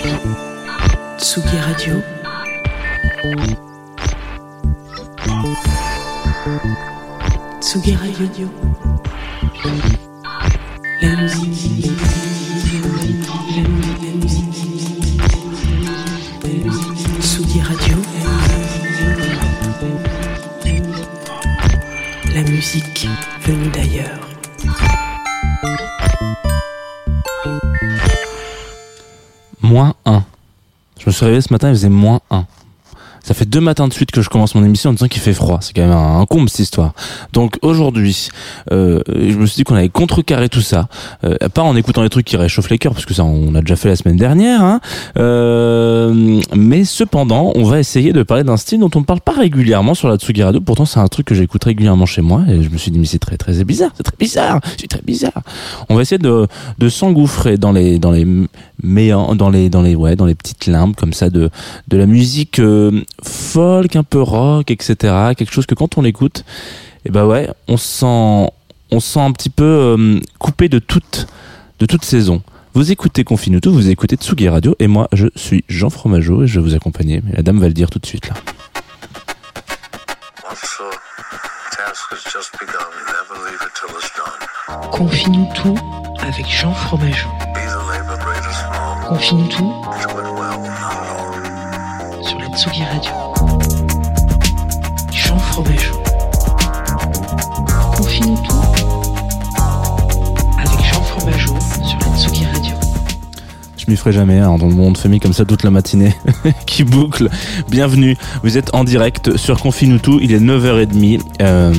Tsugi Radio. Tsugi Radio. La musique. La. La musique me suis réveillé ce matin, il faisait moins 1. Ça fait deux matins de suite que je commence mon émission en disant qu'il fait froid. C'est quand même un, comble cette histoire. Donc aujourd'hui, euh, je me suis dit qu'on allait contrecarrer tout ça, euh, pas en écoutant les trucs qui réchauffent les cœurs, parce que ça on a déjà fait la semaine dernière. Hein. Euh, mais cependant, on va essayer de parler d'un style dont on ne parle pas régulièrement sur la Tsugi Radio. Pourtant, c'est un truc que j'écoute régulièrement chez moi, et je me suis dit mais c'est très très bizarre, c'est très bizarre, c'est très bizarre. On va essayer de, de s'engouffrer dans les dans les meilleurs, dans les dans les ouais dans les petites limbes comme ça de de la musique euh, folk, un peu rock, etc. Quelque chose que quand on l'écoute, et ben ouais, on se sent, on se sent un petit peu euh, coupé de toute, de toute saison. Vous écoutez Confinuto, vous écoutez Tsugi Radio, et moi je suis Jean Fromageau et je vais vous accompagner. Mais la dame va le dire tout de suite là. Tout avec Jean Fromageau. Confine tout sur la Tsugi Radio. Jean Fromageau. Je m'y ferai jamais, hein, dans le monde de famille comme ça toute la matinée qui boucle. Bienvenue, vous êtes en direct sur Confinutu, il est 9h30. Euh,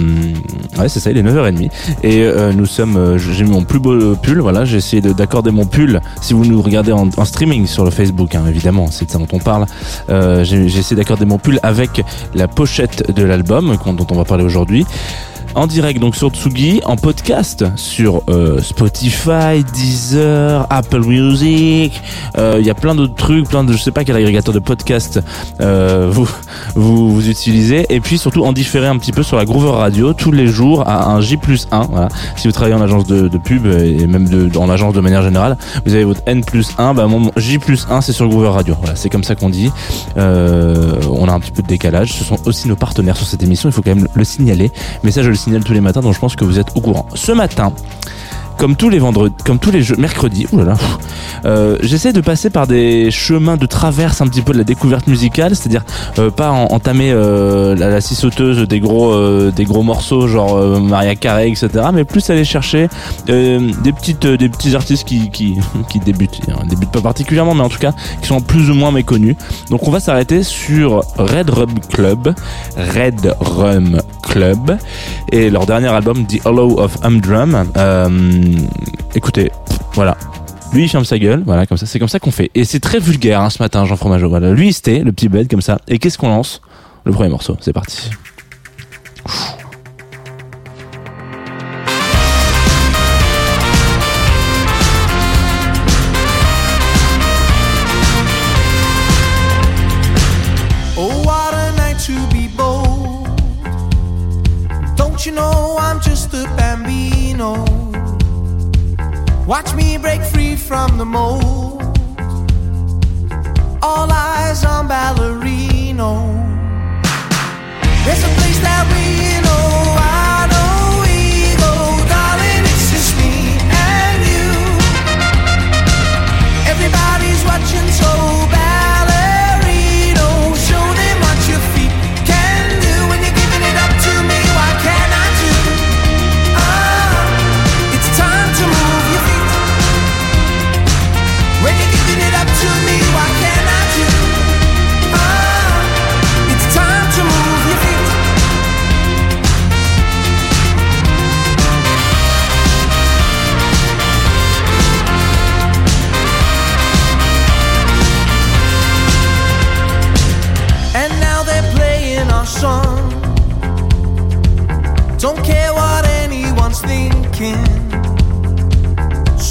ouais, c'est ça, il est 9h30. Et euh, nous sommes, euh, j'ai mis mon plus beau pull, voilà, j'ai essayé de- d'accorder mon pull. Si vous nous regardez en, streaming sur le Facebook, hein, évidemment, c'est de ça dont on parle. Euh, j'ai essayé d'accorder mon pull avec la pochette de l'album dont on va parler aujourd'hui. En direct donc sur Tsugi, en podcast sur euh, Spotify, Deezer, Apple Music. Euh, Il y a plein d'autres trucs, plein de je sais pas quel agrégateur de podcast euh, vous, vous utilisez. Et puis surtout en différé un petit peu sur la Groover Radio tous les jours à un J plus 1. Voilà. Si vous travaillez en agence de, pub et même en agence de manière générale, vous avez votre N plus 1. Bah mon J plus 1 c'est sur Groover Radio. Voilà, c'est comme ça qu'on dit. On a un petit peu de décalage. Ce sont aussi nos partenaires sur cette émission. Il faut quand même le signaler. Mais ça, je le signale tous les matins, donc je pense que vous êtes au courant. Ce matin, comme tous les vendredis, comme tous les jeux, mercredis, oulala, euh, j'essaie de passer par des chemins de traverse un petit peu de la découverte musicale, c'est-à-dire euh, pas en- entamer euh, la, la scie sauteuse des gros, des gros morceaux genre Maria Carey, etc., mais plus aller chercher des petites, des petits artistes qui, qui, qui débutent, Ils débutent pas particulièrement, mais en tout cas qui sont plus ou moins méconnus. Donc on va s'arrêter sur Red Rum Club, Red Rum Club, et leur dernier album The Hollow of Humdrum. Écoutez, voilà. Lui, il ferme sa gueule, voilà, comme ça. C'est comme ça qu'on fait. Et c'est très vulgaire, hein, ce matin, Jean Fromageau. Voilà. Lui, c'était le petit bed, comme ça. Et qu'est-ce qu'on lance? Le premier morceau. C'est parti. Watch me break free from the mold. All eyes on Ballerino. There's a place that we know,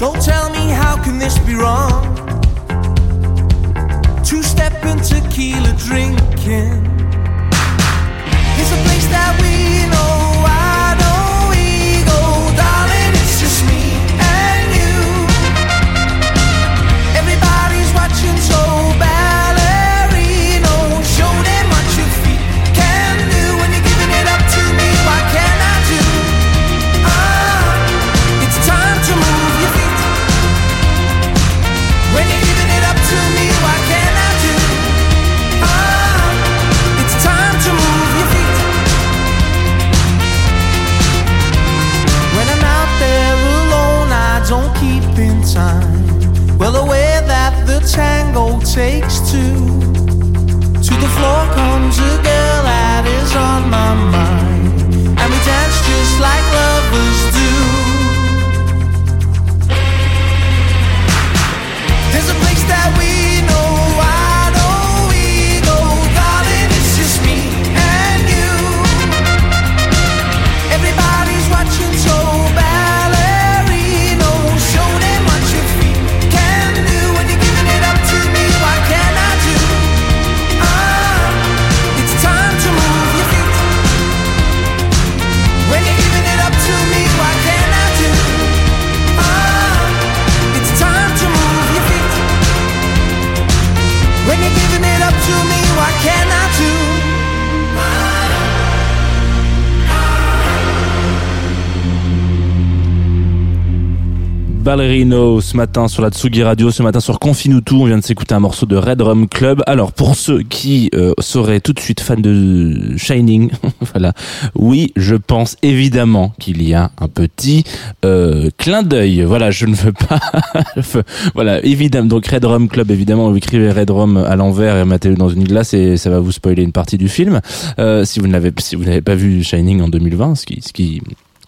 So tell me, how can this be wrong? Two step in tequila drinking. It's a place that we know. Time. Well, way that the tango takes two. To the floor comes a girl that is on my mind. And we dance just like lovers do. There's a place that we Ballerino ce matin sur la Tsugi Radio, ce matin sur Confinutu, on vient de s'écouter un morceau de Red Rum Club. Alors pour ceux qui euh, seraient tout de suite fans de Shining, voilà, oui, je pense évidemment qu'il y a un petit euh, clin d'œil. Voilà, je ne veux pas, voilà, évidemment. Donc Red Rum Club, évidemment, vous écrivez Red Rum à l'envers et mettez-le dans une glace et ça va vous spoiler une partie du film. Euh, si vous n'avez si vous n'avez pas vu Shining en 2020, ce qui ce qui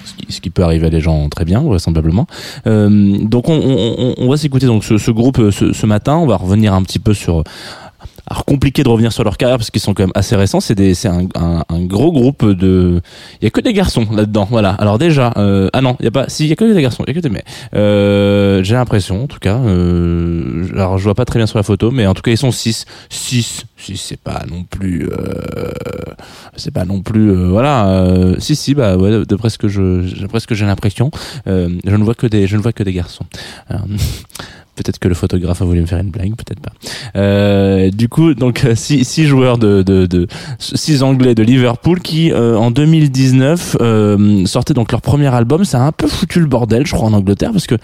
ce qui, ce qui peut arriver à des gens très bien vraisemblablement. Euh, donc on, on, on- va s'écouter donc ce, ce groupe euh, ce, ce matin. On va revenir un petit peu sur. Alors compliqué de revenir sur leur carrière parce qu'ils sont quand même assez récents. C'est un, gros groupe de. Il y a que des garçons là-dedans. Voilà. Alors déjà euh, ah non il y a pas si il y a que des garçons. Il y a que des mais euh, j'ai l'impression en tout cas. Euh, alors je vois pas très bien sur la photo mais en tout cas ils sont six six six c'est pas non plus. C'est pas non plus voilà si si bah ouais, d'après ce que je d'après ce que j'ai l'impression je ne vois que des je ne vois que des garçons Alors, Peut-être que le photographe a voulu me faire une blague, peut-être pas. Euh, du coup, donc euh, six, six joueurs de, de, de six Anglais de Liverpool qui euh, en 2019 euh, sortaient donc leur premier album. Ça a un peu foutu le bordel, je crois, en Angleterre, parce que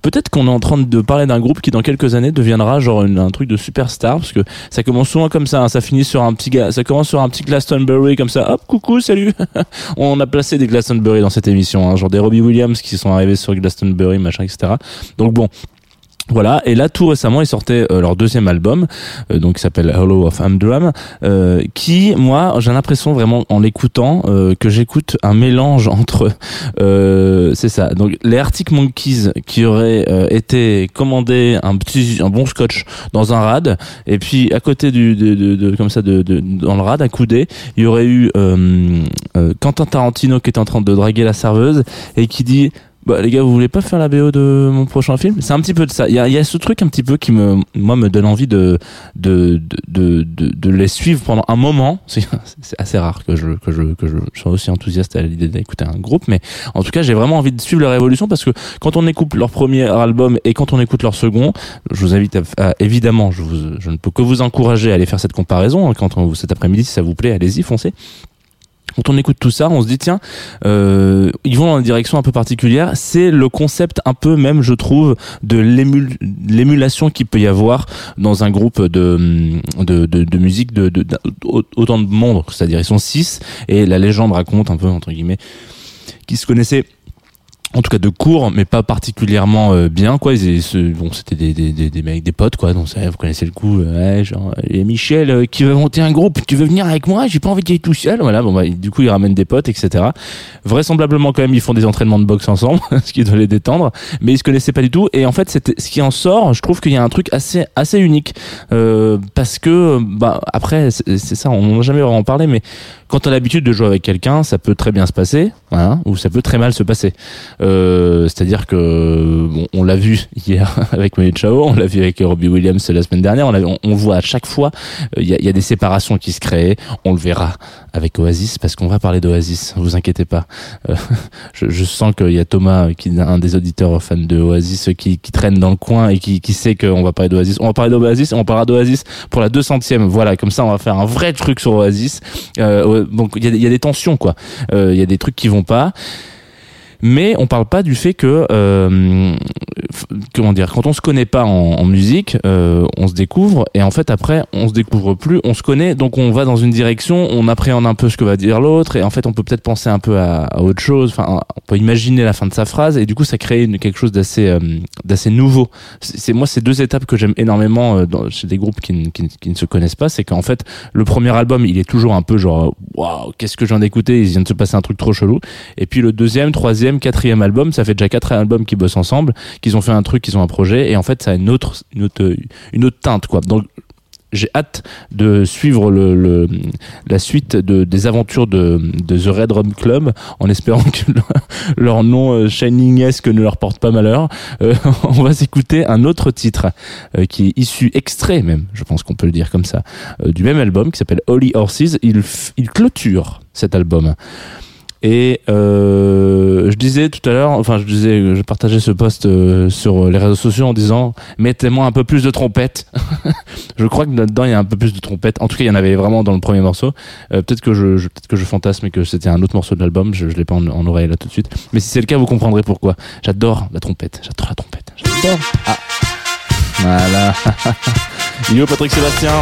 peut-être qu'on est en train de parler d'un groupe qui dans quelques années deviendra genre une- un truc de superstar, parce que ça commence souvent comme ça. hein, ça finit sur un petit gars, ça commence sur un petit Glastonbury comme ça. Hop, coucou, salut. On a placé des Glastonbury dans cette émission, hein, genre des Robbie Williams qui sont arrivés sur Glastonbury, machin, etc. Donc bon. Voilà, et là tout récemment ils sortaient euh, leur deuxième album, euh, donc qui s'appelle Hollow of Humdrum, euh, qui moi j'ai l'impression vraiment en l'écoutant euh, que j'écoute un mélange entre, euh, c'est ça, donc les Arctic Monkeys qui auraient euh, été commandés un petit, un bon scotch dans un rad, et puis à côté du, de, de, de- comme ça de, de- dans le rad accoudé, il y aurait eu Quentin Tarantino qui est en train de draguer la serveuse et qui dit bah les gars vous voulez pas faire la BO de mon prochain film? C'est un petit peu de ça. Il y a, y a ce truc un petit peu qui me moi me donne envie de de de de, de, les suivre pendant un moment. C'est assez rare que je que je que je sois aussi enthousiaste à l'idée d'écouter un groupe mais en tout cas j'ai vraiment envie de suivre leur évolution parce que quand on écoute leur premier album et quand on écoute leur second je vous invite à, à- évidemment je vous je ne peux que vous encourager à aller faire cette comparaison hein, quand on, cet après-midi si ça vous plaît allez-y foncez quand on écoute tout ça, on se dit tiens, euh, ils vont dans une direction un peu particulière. C'est le concept un peu même, je trouve, de l'émul- l'émulation qu'il peut y avoir dans un groupe de musique de- autant de monde. C'est-à-dire ils sont six et la légende raconte un peu entre guillemets qu'ils se connaissaient en tout cas de cours mais pas particulièrement euh, bien quoi. Ils, bon c'était des, des, des, des mecs des potes quoi. Donc vous connaissez le coup euh, ouais, genre et Michel euh, qui veut monter un groupe tu veux venir avec moi? J'ai pas envie d'y aller tout seul. Voilà bon bah, du coup ils ramènent des potes etc vraisemblablement quand même ils font des entraînements de boxe ensemble ce qui doit les détendre. Mais ils se connaissaient pas du tout. Et en fait c'était ce qui en sort je trouve qu'il y a un truc assez assez unique. Euh, parce que bah après c'est ça on n'en a jamais vraiment parlé mais quand on a l'habitude de jouer avec quelqu'un ça peut très bien se passer voilà, ou ça peut très mal se passer. Euh, C'est-à-dire que bon, on l'a vu hier avec Manu Chao, on l'a vu avec Robbie Williams la semaine dernière. On, on, on voit à chaque fois, euh, il y, a, des séparations qui se créent. On le verra avec Oasis parce qu'on va parler d'Oasis. Vous inquiétez pas. Euh, je, sens qu'il y a Thomas, qui est un des auditeurs fans de Oasis, qui, traîne dans le coin et qui, sait qu'on va parler d'Oasis. On va parler d'Oasis on parlera d'Oasis pour la 200e. Voilà, comme ça on va faire un vrai truc sur Oasis. Euh, donc il y a, des tensions quoi. Euh, Il y a des trucs qui vont pas. Mais on parle pas du fait que euh, comment dire quand on se connaît pas en, musique, euh, on se découvre et en fait après on se découvre plus, on se connaît donc on va dans une direction, on appréhende un peu ce que va dire l'autre et en fait on peut peut-être penser un peu à, autre chose, enfin on peut imaginer la fin de sa phrase et du coup ça crée quelque chose d'assez euh, d'assez nouveau. C'est moi ces deux étapes que j'aime énormément euh, dans, chez des groupes qui, qui, qui ne se connaissent pas, c'est qu'en fait le premier album il est toujours un peu genre waouh qu'est-ce que je viens d'écouter, il vient de se passer un truc trop chelou. Et puis le deuxième, troisième, quatrième album, ça fait déjà quatre albums qui bossent ensemble, qu'ils ont fait un truc, qu'ils ont un projet, et en fait, ça a une autre, une autre, une autre teinte, quoi. Donc, j'ai hâte de suivre le, la suite de, des aventures de, The Red Rum Club en espérant que leur, nom euh, Shining-esque ne leur porte pas malheur. Euh, on va s'écouter un autre titre euh, qui est issu, extrait même, je pense qu'on peut le dire comme ça, euh, du même album qui s'appelle Holy Horses. Il, il clôture cet album. Et euh, je disais tout à l'heure, enfin je disais, je partageais ce post euh, sur les réseaux sociaux en disant mettez-moi un peu plus de trompette. je crois que là-dedans il y a un peu plus de trompette. En tout cas, il y en avait vraiment dans le premier morceau. Euh, peut-être que je, je- peut-être que je fantasme et que c'était un autre morceau de l'album. Je, je l'ai pas en, en oreille là tout de suite. Mais si c'est le cas, vous comprendrez pourquoi. J'adore la trompette. J'adore la trompette. J'adore. Ah. Voilà. Où Patrick Sébastien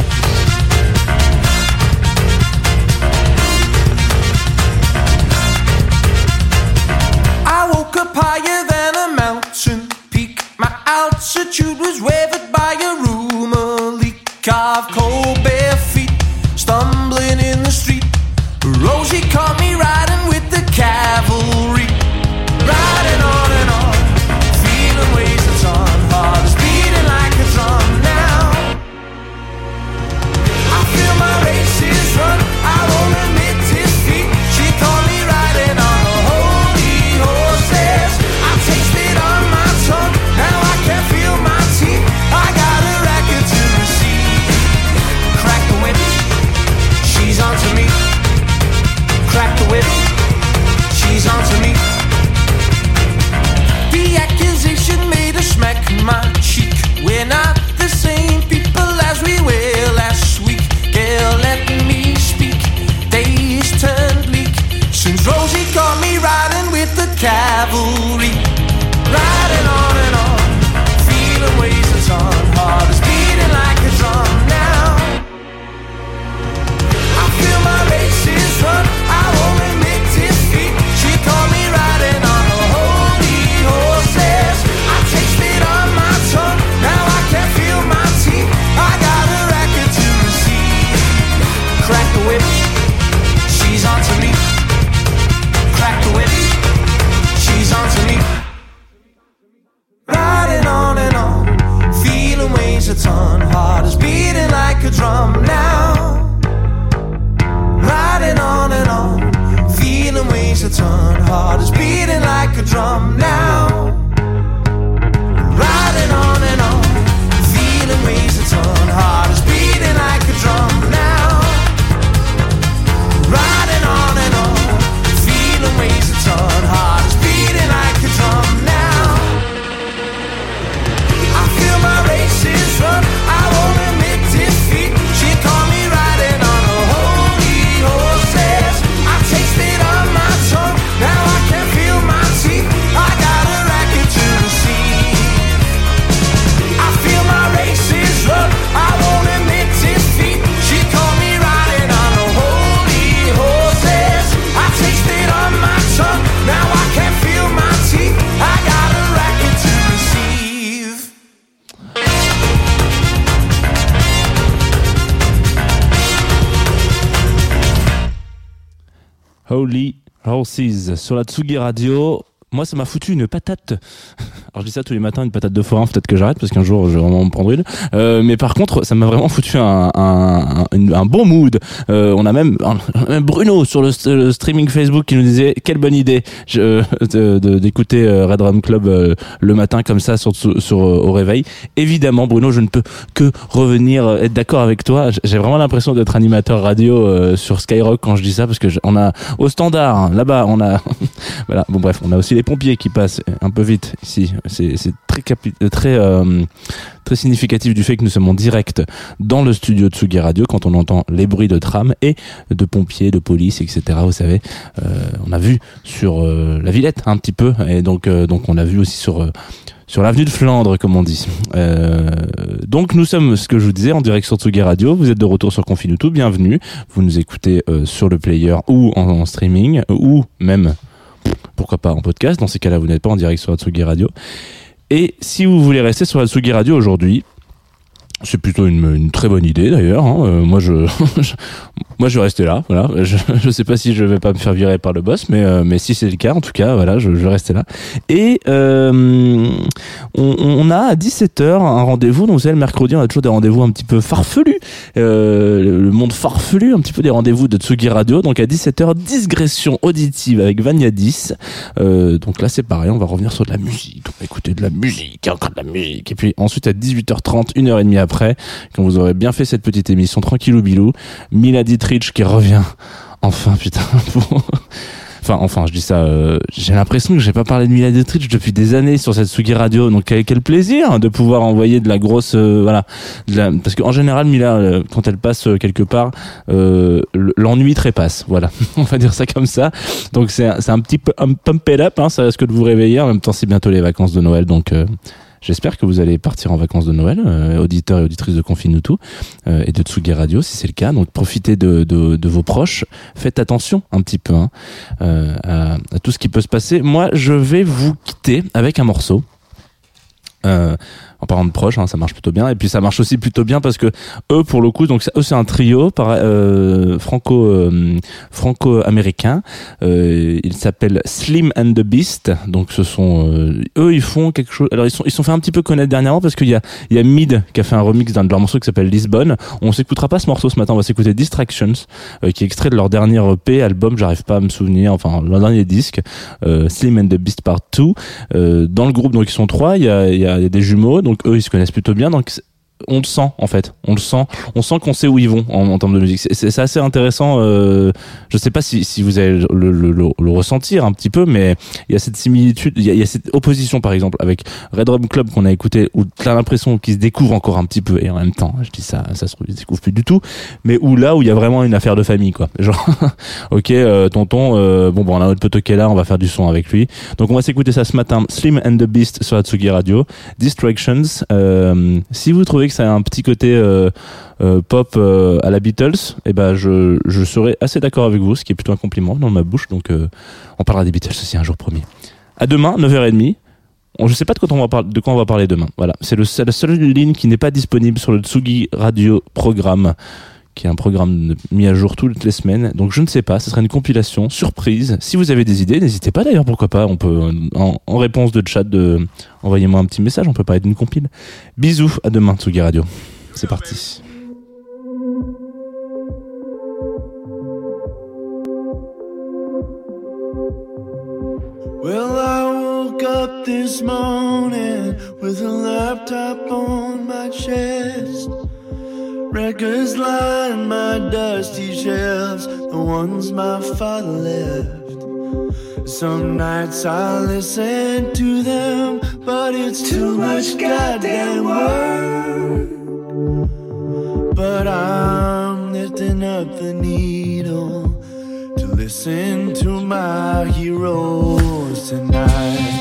Sur la Tsugi Radio moi, ça m'a foutu une patate. Alors, je dis ça tous les matins, une patate de forain. Peut-être que j'arrête parce qu'un jour, je vais vraiment me prendre une. Euh, mais par contre, ça m'a vraiment foutu un, un, un, un bon mood. Euh, on a même, Bruno sur le, streaming Facebook qui nous disait quelle bonne idée de- d'écouter euh, Red Rum Club euh, le matin comme ça sur, sur, euh, au réveil. Évidemment, Bruno, je ne peux que revenir euh, être d'accord avec toi. J'ai vraiment l'impression d'être animateur radio euh, sur Skyrock quand je dis ça parce que je- on a au standard hein, là-bas, on a voilà. Bon bref, on a aussi les pompiers qui passent un peu vite ici. C'est très euh, très euh, très significatif du fait que nous sommes en direct dans le studio de Tsugi Radio quand on entend les bruits de tram et de pompiers, de police, etc. Vous savez, euh, on a vu sur euh, la Villette un petit peu et donc euh, donc on a vu aussi sur euh, sur l'avenue de Flandre, comme on dit. Euh, donc nous sommes, ce que je vous disais, en direct sur Tsugi Radio. Vous êtes de retour sur Confinuto, bienvenue. Vous nous écoutez euh, sur le player ou en streaming ou même, pourquoi pas, en podcast. Dans ces cas-là, vous n'êtes pas en direct sur Tsugi Radio. Et si vous voulez rester sur la Tsugi Radio aujourd'hui, c'est plutôt une, très bonne idée d'ailleurs. hein. Euh, moi, je- moi, je vais rester là. Voilà. Je, je sais pas si je vais pas me faire virer par le boss, mais euh, mais si c'est le cas, en tout cas, voilà, je, je vais rester là. Et euh, on, on a à 17h un rendez-vous. Donc vous savez, le mercredi, on a toujours des rendez-vous un petit peu farfelus. Euh, le monde farfelu, un petit peu des rendez-vous de Tsugi Radio. Donc à 17h, digression auditive avec Vania 10. Euh, donc là, c'est pareil, on va revenir sur de la musique. On va écouter de la musique, encore de la musique. Et puis ensuite, à 18h30, une heure et demie après, quand vous aurez bien fait cette petite émission tranquillou bilou, Mila Dietrich qui revient. Enfin, putain, pour- Enfin, enfin, je dis ça. euh, j'ai l'impression que j'ai pas parlé de Mila Dietrich depuis des années sur cette Sugi Radio. Donc, quel, plaisir de pouvoir envoyer de la grosse, euh, voilà, de la- parce qu'en général, Mila, euh, quand elle passe euh, quelque part, euh, l'ennui trépasse. Voilà, on va dire ça comme ça. Donc, c'est un petit peu un pump it up. Hein, ça risque de vous réveiller. En même temps, c'est bientôt les vacances de Noël, donc. J'espère que vous allez partir en vacances de Noël, euh, auditeurs et auditrices de Confinutu euh, et de Tsugi Radio, si c'est le cas. Donc profitez de, de, de vos proches. Faites attention un petit peu hein, euh, à, à tout ce qui peut se passer. Moi, je vais vous quitter avec un morceau. Euh, en parlant de proches, hein, ça marche plutôt bien. Et puis ça marche aussi plutôt bien parce que eux, pour le coup, donc eux c'est un trio euh, franco euh, franco américain. Euh, il s'appelle Slim and the Beast. Donc ce sont euh, eux, ils font quelque chose. Alors ils sont ils sont fait un petit peu connaître dernièrement parce qu'il y a il y a Mid qui a fait un remix d'un de leurs morceaux qui s'appelle Lisbonne. On s'écoutera pas ce morceau ce matin. On va s'écouter Distractions, euh, qui est extrait de leur dernier EP album. J'arrive pas à me souvenir. Enfin leur dernier disque, euh, Slim and the Beast Part 2. Euh, dans le groupe, donc ils sont trois. Il y a, il y a, y a des jumeaux, eux ils se connaissent plutôt bien. Donc on le sent en fait, on le sent, on sent qu'on sait où ils vont en, en termes de musique. C'est- assez intéressant. Euh, je sais pas si, si vous allez le, le, le, le ressentir un petit peu, mais il y a cette similitude, il y a, y a cette opposition par exemple avec Red Rum Club qu'on a écouté où t'as l'impression qu'ils se découvrent encore un petit peu et en même temps, je dis ça, ça se découvrent plus du tout, mais où là où il y a vraiment une affaire de famille quoi. Genre, ok, euh, tonton, euh, bon bon on a notre pote qui là, on va faire du son avec lui. Donc on va s'écouter ça ce matin, Slim and the Beast sur Atsugi Radio, Distractions. Euh, si vous trouvez que ça a un petit côté euh, euh, pop euh, à la Beatles, eh ben je, je serais assez d'accord avec vous, ce qui est plutôt un compliment dans ma bouche. Donc on parlera des Beatles aussi un jour promis. À demain, 9h30. On, je sais pas de quoi on va parler, de quoi on va parler demain. Voilà, c'est la seule ligne qui n'est pas disponible sur le Tsugi Radio programme, qui est un programme mis à jour toutes les semaines. Donc je ne sais pas, ce sera une compilation surprise. Si vous avez des idées, n'hésitez pas d'ailleurs, pourquoi pas. On peut en, réponse de chat, de envoyez-moi un petit message. On peut parler d'une compile. Bisous, à demain Tsugi Radio. C'est parti. Records line my dusty shelves, the ones my father left. Some nights I listen to them, but it's too much goddamn work. But I'm lifting up the needle to listen to my heroes tonight.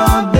My